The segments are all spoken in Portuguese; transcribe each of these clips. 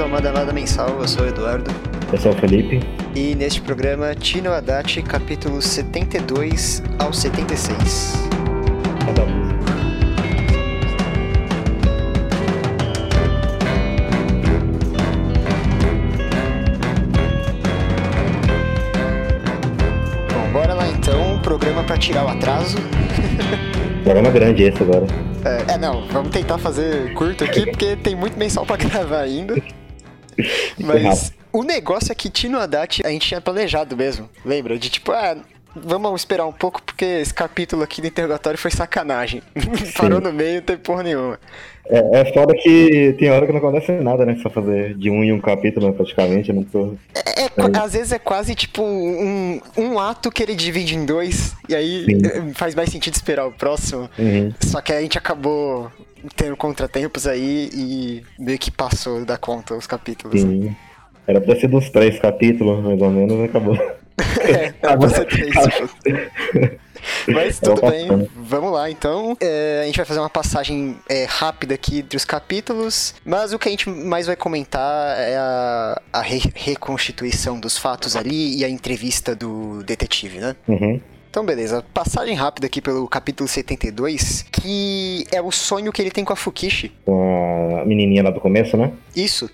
ao Madamada Mensal, eu sou o Eduardo. Eu sou o Felipe. E neste programa, Tino Adachi, capítulos 72 ao 76. Cada música. Bom, bora lá então, programa pra tirar o atraso. Programa grande esse agora. É, é, não, vamos tentar fazer curto aqui, porque tem muito mensal pra gravar ainda. Mas o negócio é que Tino Haddad a gente tinha planejado mesmo, lembra? De tipo, ah, vamos esperar um pouco, porque esse capítulo aqui do interrogatório foi sacanagem. Parou no meio, não tem porra nenhuma. É, é foda que tem hora que não acontece nada, né? Só fazer de um em um capítulo, né, praticamente. Não tô... É, é qua- Às vezes é quase tipo um, um ato que ele divide em dois, e aí Sim. eh, faz mais sentido esperar o próximo. Uhum. Só que a gente acabou tendo contratempos aí e meio que passou da conta os capítulos. Sim. Era pra ser dos três capítulos, mais ou menos, e acabou. É, pra ser três, tipo. Mas tudo bem, vamos lá então. É, a gente vai fazer uma passagem é, rápida aqui dos capítulos, mas o que a gente mais vai comentar é a, a re- reconstituição dos fatos ali e a entrevista do detetive, né? Uhum. Então, beleza. Passagem rápida aqui pelo capítulo 72, que é o sonho que ele tem com a Fukishi. Com a menininha lá do começo, né? Isso.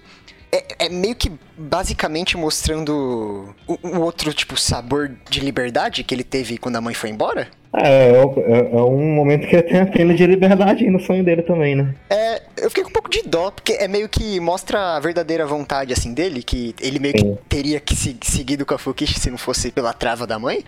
É, é meio que basicamente mostrando o, o outro, tipo, sabor de liberdade que ele teve quando a mãe foi embora. É, é, é- é um momento que ele tem a pena de liberdade no sonho dele também, né? É, eu fiquei com um pouco de dó, porque é meio que mostra a verdadeira vontade, assim, dele, que ele meio Sim. que teria que se, seguido com a Fukishi se não fosse pela trava da mãe.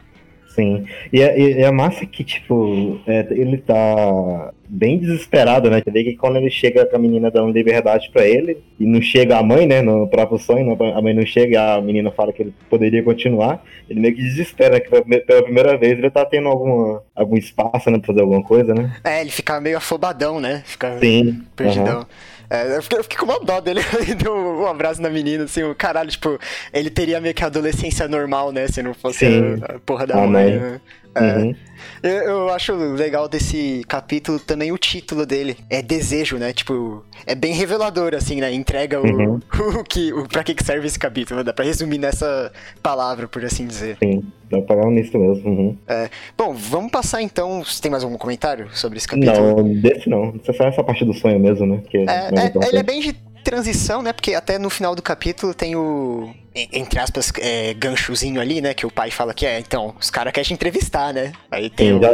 Sim. E é, e é massa que, tipo, é, ele tá bem desesperado, né? Você vê que quando ele chega com a menina dando liberdade pra ele, e não chega a mãe, né? No próprio sonho, a mãe não chega e a menina fala que ele poderia continuar, ele meio que desespera, que pela primeira vez ele tá tendo alguma, algum espaço, né? Pra fazer alguma coisa, né? É, ele fica meio afobadão, né? Fica Sim. perdidão. aham. É, eu, fiquei, eu fiquei com uma dó dele, ele deu um abraço na menina, assim, o caralho, tipo, ele teria meio que a adolescência normal, né, se não fosse Sim. a, porra da A mãe, mãe. É. Uhum. Eu, eu acho legal desse capítulo também o título dele. É desejo, né? Tipo, é bem revelador, assim, né? Entrega o, Uhum. o que, o, pra que serve esse capítulo. Dá pra resumir nessa palavra, por assim dizer. Sim. Dá pra pagar nisso mesmo. Uhum. É. Bom, vamos passar então. Você tem mais algum comentário sobre esse capítulo? Não, desse não. É só essa parte do sonho mesmo, né? Que É, é, muito ele é bem de transição, né? Porque até no final do capítulo tem o. en- Entre aspas, é, ganchozinho ali, né? Que o pai fala que é, então, os caras querem te entrevistar, né? Aí tem Sim, já,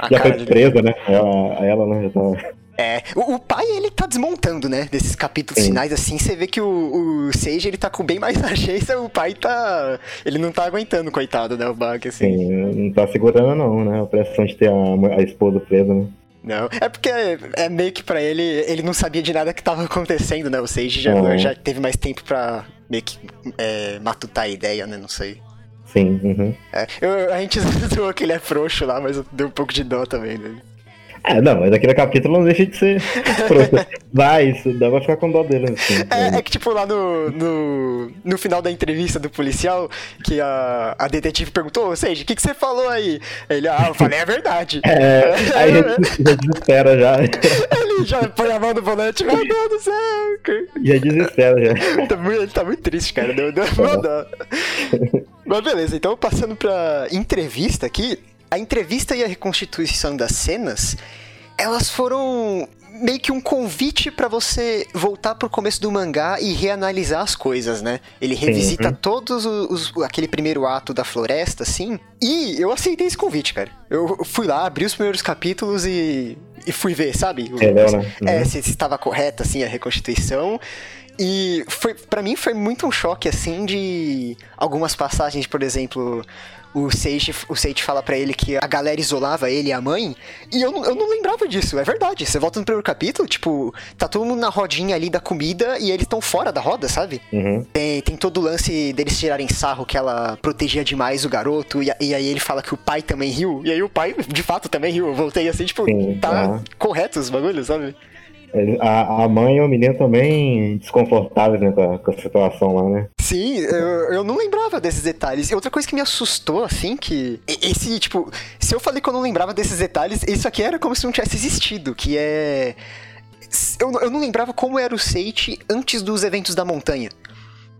a já foi dele. presa, né? Ela, ela né, já tá... É, o, o pai, ele tá desmontando, né? Desses capítulos Sim. finais, assim, você vê que o, o Sage, ele tá com bem mais agência, o pai tá... Ele não tá aguentando, coitado, né, o Bug, assim. Sim, não tá segurando não, né? A pressão de ter a, a esposa presa, né? Não, é porque é meio que pra ele, ele não sabia de nada que tava acontecendo, né? O Sage já, Uhum. já teve mais tempo pra meio que é, matutar a ideia, né? Não sei. Sim, uhum. É, eu- a gente zoou que ele é frouxo lá, mas deu um pouco de dó também dele. É, não, mas aquele capítulo não deixa de ser. Vai, isso dá pra ficar com dó dele, assim. É, é que, tipo, lá no, no, no final da entrevista do policial, que a, a detetive perguntou, ou seja, o que, que você falou aí? Ele, ah, eu falei a verdade. É, aí já, des- já desespera já. Ele já põe a mão no volante, meu Deus do céu. Já desespera já. Tá ele tá muito triste, cara. Deu, deu uma dó. Mas beleza, então passando pra entrevista aqui. A entrevista e a reconstituição das cenas, elas foram meio que um convite pra você voltar pro começo do mangá e reanalisar as coisas, né? Ele revisita uhum. todos os, os- aquele primeiro ato da floresta, assim. E eu aceitei esse convite, cara. Eu fui lá, abri os primeiros capítulos e, e fui ver, sabe? Entendeu, né? é, Uhum. se se estava correta, assim, a reconstituição. E foi, para mim foi muito um choque, assim, de algumas passagens, por exemplo, o Sage, o Sage fala pra ele que a galera isolava ele e a mãe, e eu, não- eu não lembrava disso, é verdade. Você volta no primeiro capítulo, tipo, tá todo mundo na rodinha ali da comida e eles estão fora da roda, sabe? Uhum. Tem, tem todo o lance deles tirarem sarro que ela protegia demais o garoto, e, e aí ele fala que o pai também riu, e aí o pai, de fato, também riu. Eu voltei assim, tipo, Sim, tá correto os bagulhos, sabe? Ele- A, a mãe e o menino também desconfortáveis né, com, a, com a situação lá, né? Sim, eu, eu não lembrava desses detalhes. E outra coisa que me assustou, assim, que. Esse, tipo, se eu falei que eu não lembrava desses detalhes, isso aqui era como se não tivesse existido, que é. eu, eu não lembrava como era o Seiichi antes dos eventos da montanha.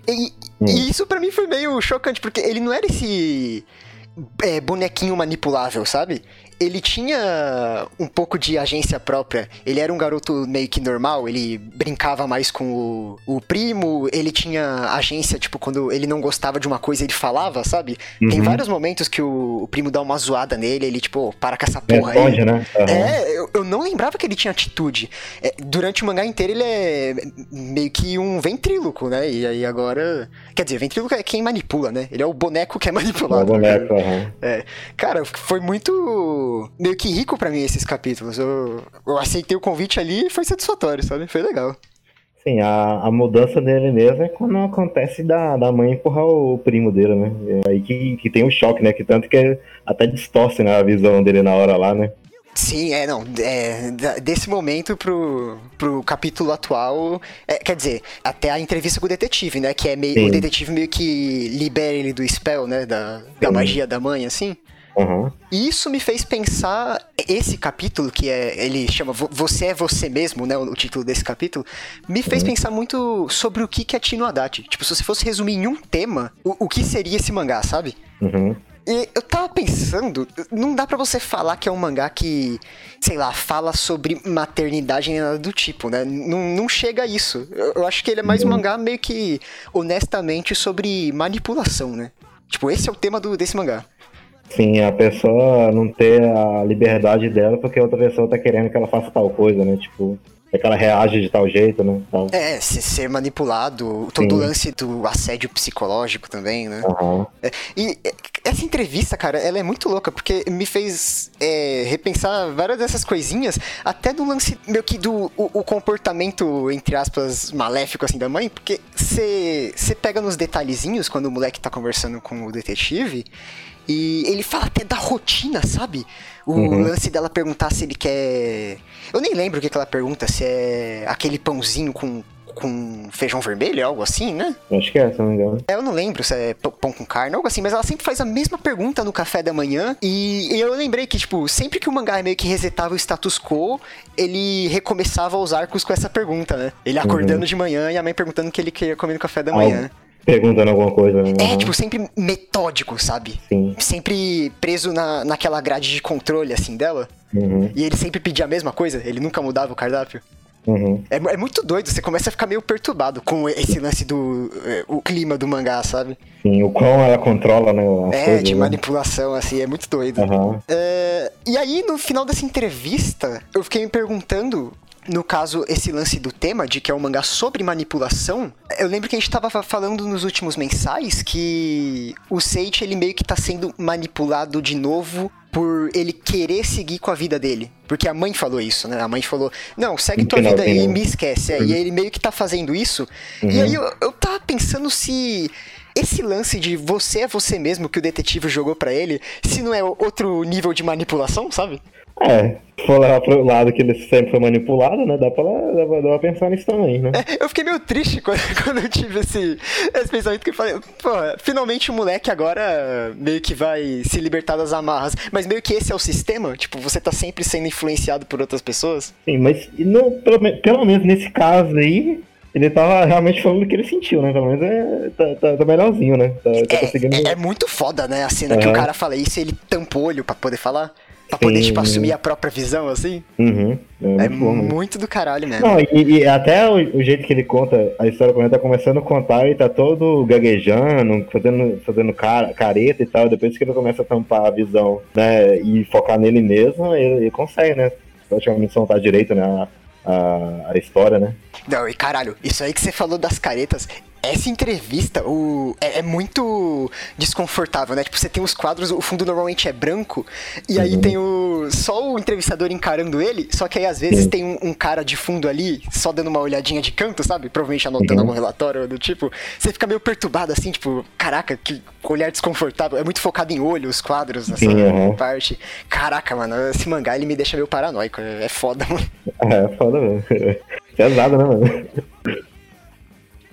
E, Hum. e isso pra mim foi meio chocante, porque ele não era esse é, bonequinho manipulável, sabe? Ele tinha um pouco de agência própria. Ele era um garoto meio que normal, ele brincava mais com o, o primo, ele tinha agência, tipo, quando ele não gostava de uma coisa, ele falava, sabe? Tem Uhum. vários momentos que o, o primo dá uma zoada nele, ele, tipo, para com essa porra aí. Responde, né? Aham. É, eu, eu não lembrava que ele tinha atitude. É, durante o mangá inteiro ele é meio que um ventríloco, né? E aí agora. Quer dizer, ventríloco é quem manipula, né? Ele é o boneco que é O manipulado. boneco, aham. É. Cara, foi muito. Meio que rico pra mim esses capítulos. Eu, eu aceitei o convite ali e foi satisfatório, sabe? Foi legal. Sim, a, a mudança dele mesmo é quando acontece da, da mãe empurrar o primo dele, né? É aí que, que tem o choque, né? Que tanto que até distorce né, a visão dele na hora lá, né? Sim, é, não. É, desse momento pro, pro capítulo atual. é, quer dizer, até a entrevista com o detetive, né? Que é meio. Sim. O detetive meio que libera ele do spell, né? Da, da Sim. magia da mãe, assim. E isso me fez pensar. Esse capítulo, que é. Ele chama Vo- Você é Você Mesmo, né? O, título desse capítulo. Me fez pensar muito sobre o que que é Tino Haddad. Tipo, se você fosse resumir em um tema, o, o que seria esse mangá, sabe? Uhum. E eu tava pensando, não dá pra você falar que é um mangá que, sei lá, fala sobre maternidade nem nada do tipo, né? Não, não chega a isso. Eu, eu acho que ele é mais um mangá meio que, honestamente, sobre manipulação, né? Tipo, esse é o tema do, desse mangá. Sim, a pessoa não ter a liberdade dela porque a outra pessoa tá querendo que ela faça tal coisa, né? Tipo, é que ela reage de tal jeito, né? Tal. É, se- ser manipulado, todo o lance do assédio psicológico também, né? É, E é, essa entrevista, cara, ela é muito louca, porque me fez é, repensar várias dessas coisinhas, até do lance meio que do o, o comportamento, entre aspas, maléfico assim da mãe, porque você pega nos detalhezinhos quando o moleque tá conversando com o detetive. E ele fala até da rotina, sabe? O Uhum. lance dela perguntar se ele quer. Eu nem lembro o que, que ela pergunta, se é aquele pãozinho com, com feijão vermelho, algo assim, né? Acho que é, se não me engano. É, Eu não lembro se é pão com carne, algo assim, mas ela sempre faz a mesma pergunta no café da manhã. E eu lembrei que, tipo, sempre que o mangá meio que resetava o status quo, ele recomeçava os arcos com essa pergunta, né? Ele acordando de manhã e a mãe perguntando o que ele queria comer no café da manhã. Perguntando alguma coisa, né? É, tipo, sempre metódico, sabe? Sim. Sempre preso na, naquela grade de controle, assim, dela. Uhum. E ele sempre pedia a mesma coisa, ele nunca mudava o cardápio. Uhum. É, é muito doido, você começa a ficar meio perturbado com esse lance do. é, o clima do mangá, sabe? Sim, o quão ela controla, né? É, coisas, de né? manipulação, assim, é muito doido. Aham. É, e aí, no final dessa entrevista, eu fiquei me perguntando. No caso, esse lance do tema, de que é um mangá sobre manipulação, eu lembro que a gente tava fa- falando nos últimos mensais que o Seiichi, ele meio que tá sendo manipulado de novo por ele querer seguir com a vida dele. Porque a mãe falou isso, né? A mãe falou, não, segue tua vida e finalzinho. me esquece. É, E ele meio que tá fazendo isso. E Uhum. aí eu, eu tava pensando se esse lance de você é você mesmo que o detetive jogou pra ele, se não é outro nível de manipulação, sabe? É, se for levar pro lado que ele sempre foi manipulado, né? Dá pra, dá pra, dá pra pensar nisso também, né? É, eu fiquei meio triste quando, quando eu tive esse, esse pensamento que eu falei, pô, finalmente o moleque agora meio que vai se libertar das amarras. Mas meio que esse é o sistema? Tipo, você tá sempre sendo influenciado por outras pessoas? Sim, mas pelo, pelo menos nesse caso aí, ele tava realmente falando o que ele sentiu, né? Pelo menos é, tá, tá, tá melhorzinho, né? Tá, tá conseguindo. É, é, é muito foda, né? A cena que o cara fala isso e ele tampa o olho pra poder falar. Pra poder, Sim. tipo, assumir a própria visão, assim. Uhum, é muito É né? muito do caralho mesmo. Não, e, e até o, o jeito que ele conta a história, quando ele tá começando a contar, ele tá todo gaguejando, fazendo, fazendo cara, careta e tal. Depois que ele começa a tampar a visão, né, e focar nele mesmo, ele, ele consegue, né? Praticamente soltar direito, né? A, a, a história, né? Não, e caralho, isso aí que você falou das caretas, essa entrevista o, é, é muito desconfortável, né? Tipo, você tem os quadros, o fundo normalmente é branco, e aí Uhum. tem o só o entrevistador encarando ele, só que aí às vezes Sim. tem um, um cara de fundo ali, só dando uma olhadinha de canto, sabe? Provavelmente anotando Uhum. algum relatório do tipo. Você fica meio perturbado assim, tipo, caraca, que olhar desconfortável. É muito focado em olho os quadros nessa Sim, uhum. parte. Caraca, mano, esse mangá ele me deixa meio paranoico. É foda, mano. É, foda mesmo. Pesado, né, mano?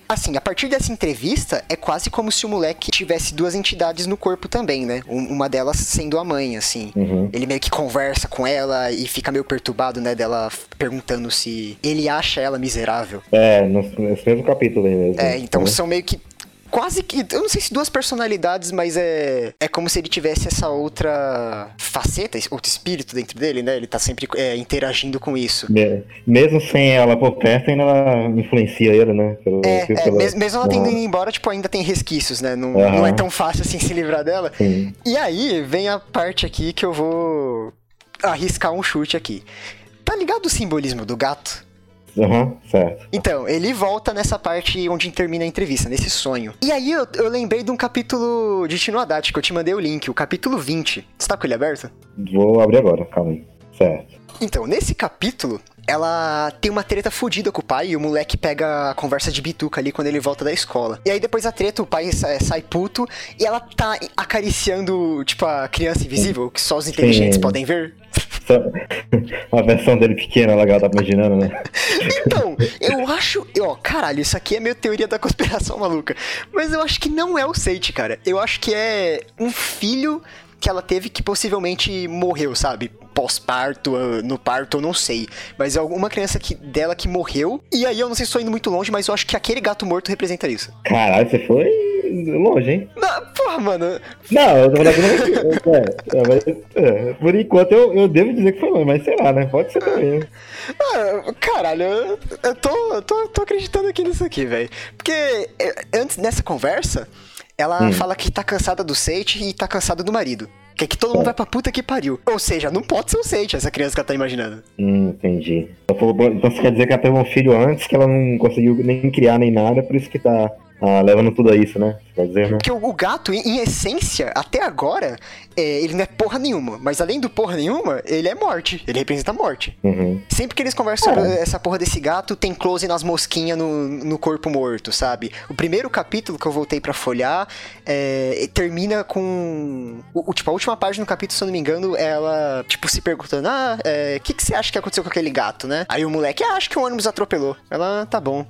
Assim, a partir dessa entrevista, é quase como se o moleque tivesse duas entidades no corpo também, né? Um- Uma delas sendo a mãe, assim. Uhum. Ele meio que conversa com ela e fica meio perturbado, né? Dela perguntando se ele acha ela miserável. É, no- nesse mesmo capítulo aí mesmo. É, então Né? são meio que. Quase que. Eu não sei se duas personalidades, mas é. É como se ele tivesse essa outra faceta, esse outro espírito dentro dele, né? Ele tá sempre é, interagindo com isso. Me- Mesmo sem ela por perto, ainda ela influencia ele, né? Pelo- É, pelo- é, mes- mesmo ela tendo ido embora, tipo, ainda tem resquícios, né? Não, Aham. não é tão fácil assim se livrar dela. Sim. E aí vem a parte aqui que eu vou arriscar um chute aqui. Tá ligado o simbolismo do gato? Aham, certo. Então, ele volta nessa parte onde termina a entrevista, nesse sonho. E aí eu, eu lembrei de um capítulo de Tino Haddad, que eu te mandei o link, o capítulo 20. Você tá com ele aberto? Vou abrir agora, calma aí. Certo. Então, nesse capítulo, ela tem uma treta fodida com o pai e o moleque pega a conversa de bituca ali quando ele volta da escola. E aí depois da treta, o pai sai, sai puto e ela tá acariciando, tipo, a criança invisível, que só os inteligentes Sim. podem ver. Só... A versão dele pequena, ela tá imaginando, né? Então, eu acho. Ó, caralho, isso aqui é meio teoria da conspiração maluca. Mas eu acho que não é o Seiichi, cara. Eu acho que é um filho que ela teve que possivelmente morreu, sabe? Pós-parto, ah, no parto, eu não sei. Mas é alguma criança que, dela que morreu. E aí eu não sei se estou indo muito longe, mas eu acho que aquele gato morto representa isso. Caralho, você foi longe, hein? Não, porra, mano. Não, eu tô falando que não. É, é, mas, é, por enquanto eu, eu devo dizer que foi longe, mas sei lá, né? Pode ser também. né? Ah, caralho, eu, eu tô, eu tô, tô acreditando aqui nisso aqui, velho. Porque é, antes nessa conversa, ela Hum. fala que tá cansada do Seiichi e tá cansada do marido. Quer que todo mundo É. vai pra puta que pariu. Ou seja, não pode ser o Seiichi, essa criança que ela tá imaginando. Hum, entendi. Então você quer dizer que ela teve um filho antes que ela não conseguiu nem criar nem nada, por isso que tá ah, levando tudo a isso, né? Porque o, o gato, em, em essência, até agora, é, ele não é porra nenhuma. Mas além do porra nenhuma, ele é morte. Ele representa a morte. Uhum. Sempre que eles conversam sobre É. essa porra desse gato, tem close nas mosquinhas no, no corpo morto, sabe? O primeiro capítulo que eu voltei pra folhar é, termina com. O, o- tipo, a última página do capítulo, se eu não me engano, ela, tipo, se perguntando: Ah, o que, que você acha que aconteceu com aquele gato, né? Aí o moleque, ah, acho que o ônibus atropelou. Ela, tá bom.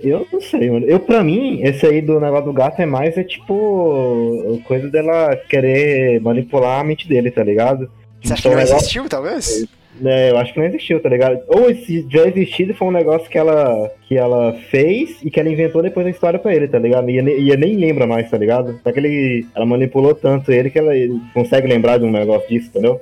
Eu não sei, mano. Eu, pra mim, esse aí do negócio do gato é mais, é tipo, coisa dela querer manipular a mente dele, tá ligado? Você acha que Então, não o negócio- existiu, talvez? É, eu acho que não existiu, tá ligado? Ou se já existido foi um negócio que ela, que ela fez e que ela inventou depois da história pra ele, tá ligado? E, e nem lembra mais, tá ligado? Só que ele, ela manipulou tanto ele que ela ele consegue lembrar de um negócio disso, entendeu?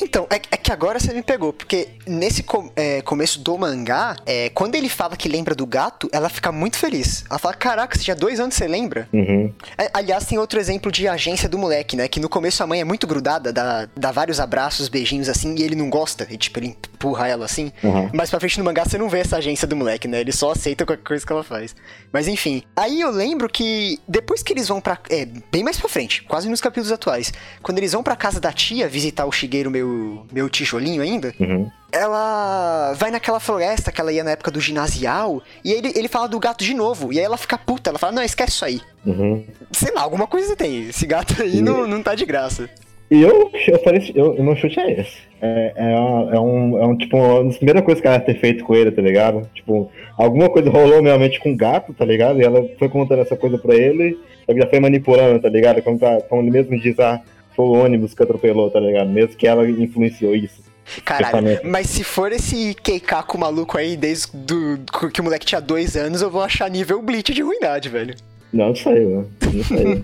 Então, é, é que agora você me pegou, porque nesse com- é, começo do mangá, é, quando ele fala que lembra do gato, ela fica muito feliz. Ela fala, caraca, você já dois anos você lembra? Uhum. É, Aliás, tem outro exemplo de agência do moleque, né? Que no começo a mãe é muito grudada, dá, dá vários abraços, beijinhos assim, e ele não gosta. E tipo, ele empurra ela assim. Uhum. Mas pra frente no mangá você não vê essa agência do moleque, né? Ele só aceita qualquer coisa que ela faz. Mas enfim. Aí eu lembro que depois que eles vão pra. É, bem mais pra frente, quase nos capítulos atuais. Quando eles vão pra casa da tia visitar o Shigeru, meu, meu tijolinho ainda. Uhum. Ela vai naquela floresta que ela ia na época do ginasial. E ele, ele fala do gato de novo. E aí ela fica puta. Ela fala: Não, esquece isso aí. Uhum. Sei lá, alguma coisa tem. Esse gato aí não, não tá de graça. E eu, eu falei, eu, o meu chute é esse. É, é, um, é, um, é um, tipo, uma das primeiras coisas que ela ia ter feito com ele, tá ligado? Tipo, alguma coisa rolou realmente com o gato, tá ligado? E ela foi contando essa coisa pra ele, que já foi manipulando, tá ligado? Como, tá, como ele mesmo diz, ah, foi o ônibus que atropelou, tá ligado? Mesmo que ela influenciou isso. Caralho, mas se for esse Keikaku maluco aí, desde do, que o moleque tinha dois anos, eu vou achar nível Bleach de ruindade, velho. Não sei, mano. Não sei.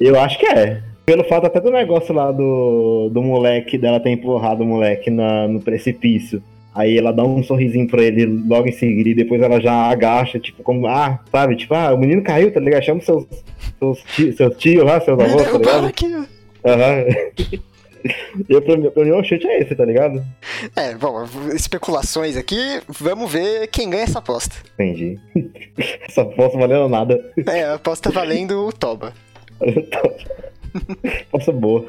eu acho que é. Pelo fato até do negócio lá do, do moleque, dela ter empurrado o moleque na, no precipício. Aí ela dá um sorrisinho pra ele logo em seguida e depois ela já agacha, tipo, como, ah, sabe, tipo, ah, o menino caiu, tá ligado? Chama seus, seus, tios, seus tios lá, seus avós, tá ligado? aqui. Aham. E pra, mim- pra mim o chute é esse, tá ligado? É, bom, especulações aqui, vamos ver quem ganha essa aposta. Entendi. Essa poça valendo nada. É, a aposta valendo o Toba. Poça boa.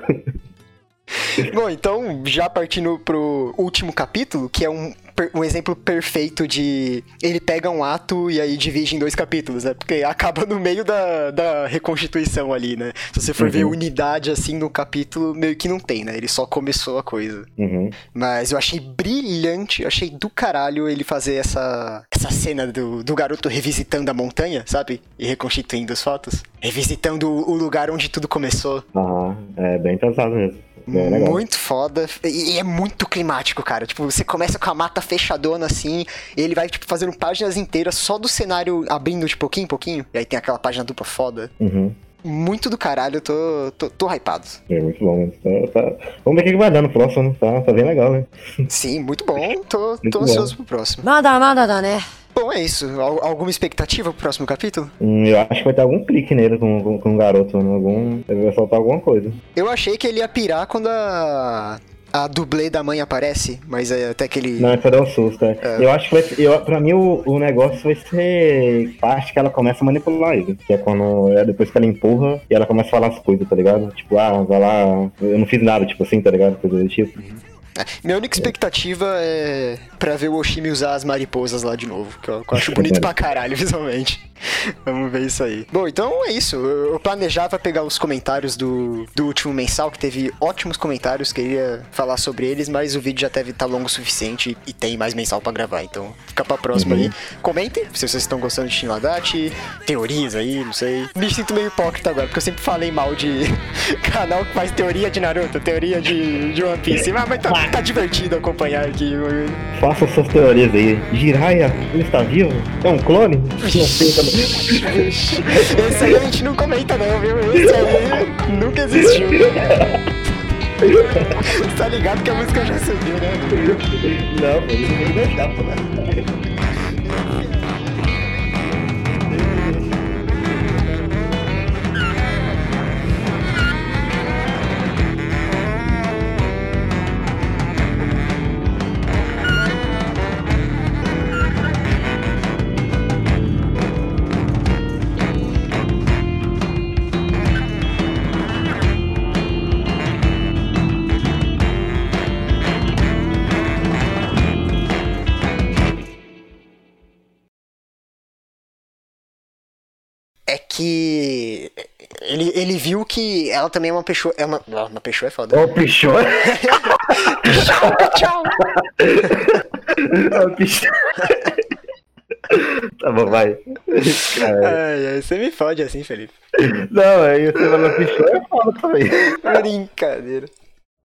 Bom, então, já partindo pro último capítulo, que é um um exemplo perfeito de. Ele pega um ato e aí divide em dois capítulos, né? Porque acaba no meio da, da reconstituição ali, né? Se você for uhum. ver unidade assim no capítulo, meio que não tem, né? Ele só começou a coisa. Uhum. Mas eu achei brilhante, eu achei do caralho ele fazer essa, essa cena do, do garoto revisitando a montanha, sabe? E reconstituindo as fotos. Revisitando o lugar onde tudo começou. Aham, é bem pesado mesmo. É muito foda. E, é muito climático, cara. Tipo, você começa com a mata fechadona assim, e ele vai, tipo, fazendo páginas inteiras só do cenário abrindo de pouquinho em pouquinho. E aí tem aquela página dupla foda. Uhum. Muito do caralho, eu tô, tô, tô hypado. É muito bom, tá, tá... Vamos ver o que vai dar no próximo, né? Tá, tá bem legal, né? Sim, muito bom. Tô, tô ansioso pro próximo. Nada, nada, né? Bom, é isso. Alguma expectativa pro próximo capítulo? Hum, eu acho que vai ter algum clique nele com, com, com o garoto? Algum. Ele vai soltar alguma coisa. Eu achei que ele ia pirar quando a. A dublê da mãe aparece, mas é até que ele. Não, isso dar um susto, é. é. Eu acho que vai ser, eu, pra mim o, o negócio vai ser parte que ela começa a manipular ele. Que é quando. É depois que ela empurra e ela começa a falar as coisas, tá ligado? Tipo, ah, vai lá. Eu não fiz nada, tipo assim, tá ligado? Coisa do tipo. Uhum. Minha única expectativa é pra ver o Oshimi usar as mariposas lá de novo, que eu, que eu acho bonito pra caralho visualmente. Vamos ver isso aí. Bom, então é isso. Eu planejava pegar os comentários do, do último mensal, que teve ótimos comentários, queria falar sobre eles, mas o vídeo já deve estar tá longo o suficiente e tem mais mensal para gravar. Então fica pra próxima uhum. aí. Comentem se vocês estão gostando de Shin teorias aí, não sei. Me sinto meio hipócrita agora, porque eu sempre falei mal de canal que faz teoria de Naruto, teoria de, de One Piece. Ah, mas tá, tá divertido acompanhar aqui. Faça suas teorias aí. Jiraiya, ele está vivo? É um clone? Não sei, tá esse aí a gente não comenta não, viu? Esse aí nunca existiu. tá ligado que a música já subiu, né? Não, pô, não deixar, pô. Que ele, ele viu que ela também é uma pessoa. É uma, uma pessoa é foda. Ô, pessoa? Tchau, tchau. tá bom, vai. Ai, ai, você me fode assim, Felipe. Não, aí você fala pichou é foda também. Brincadeira.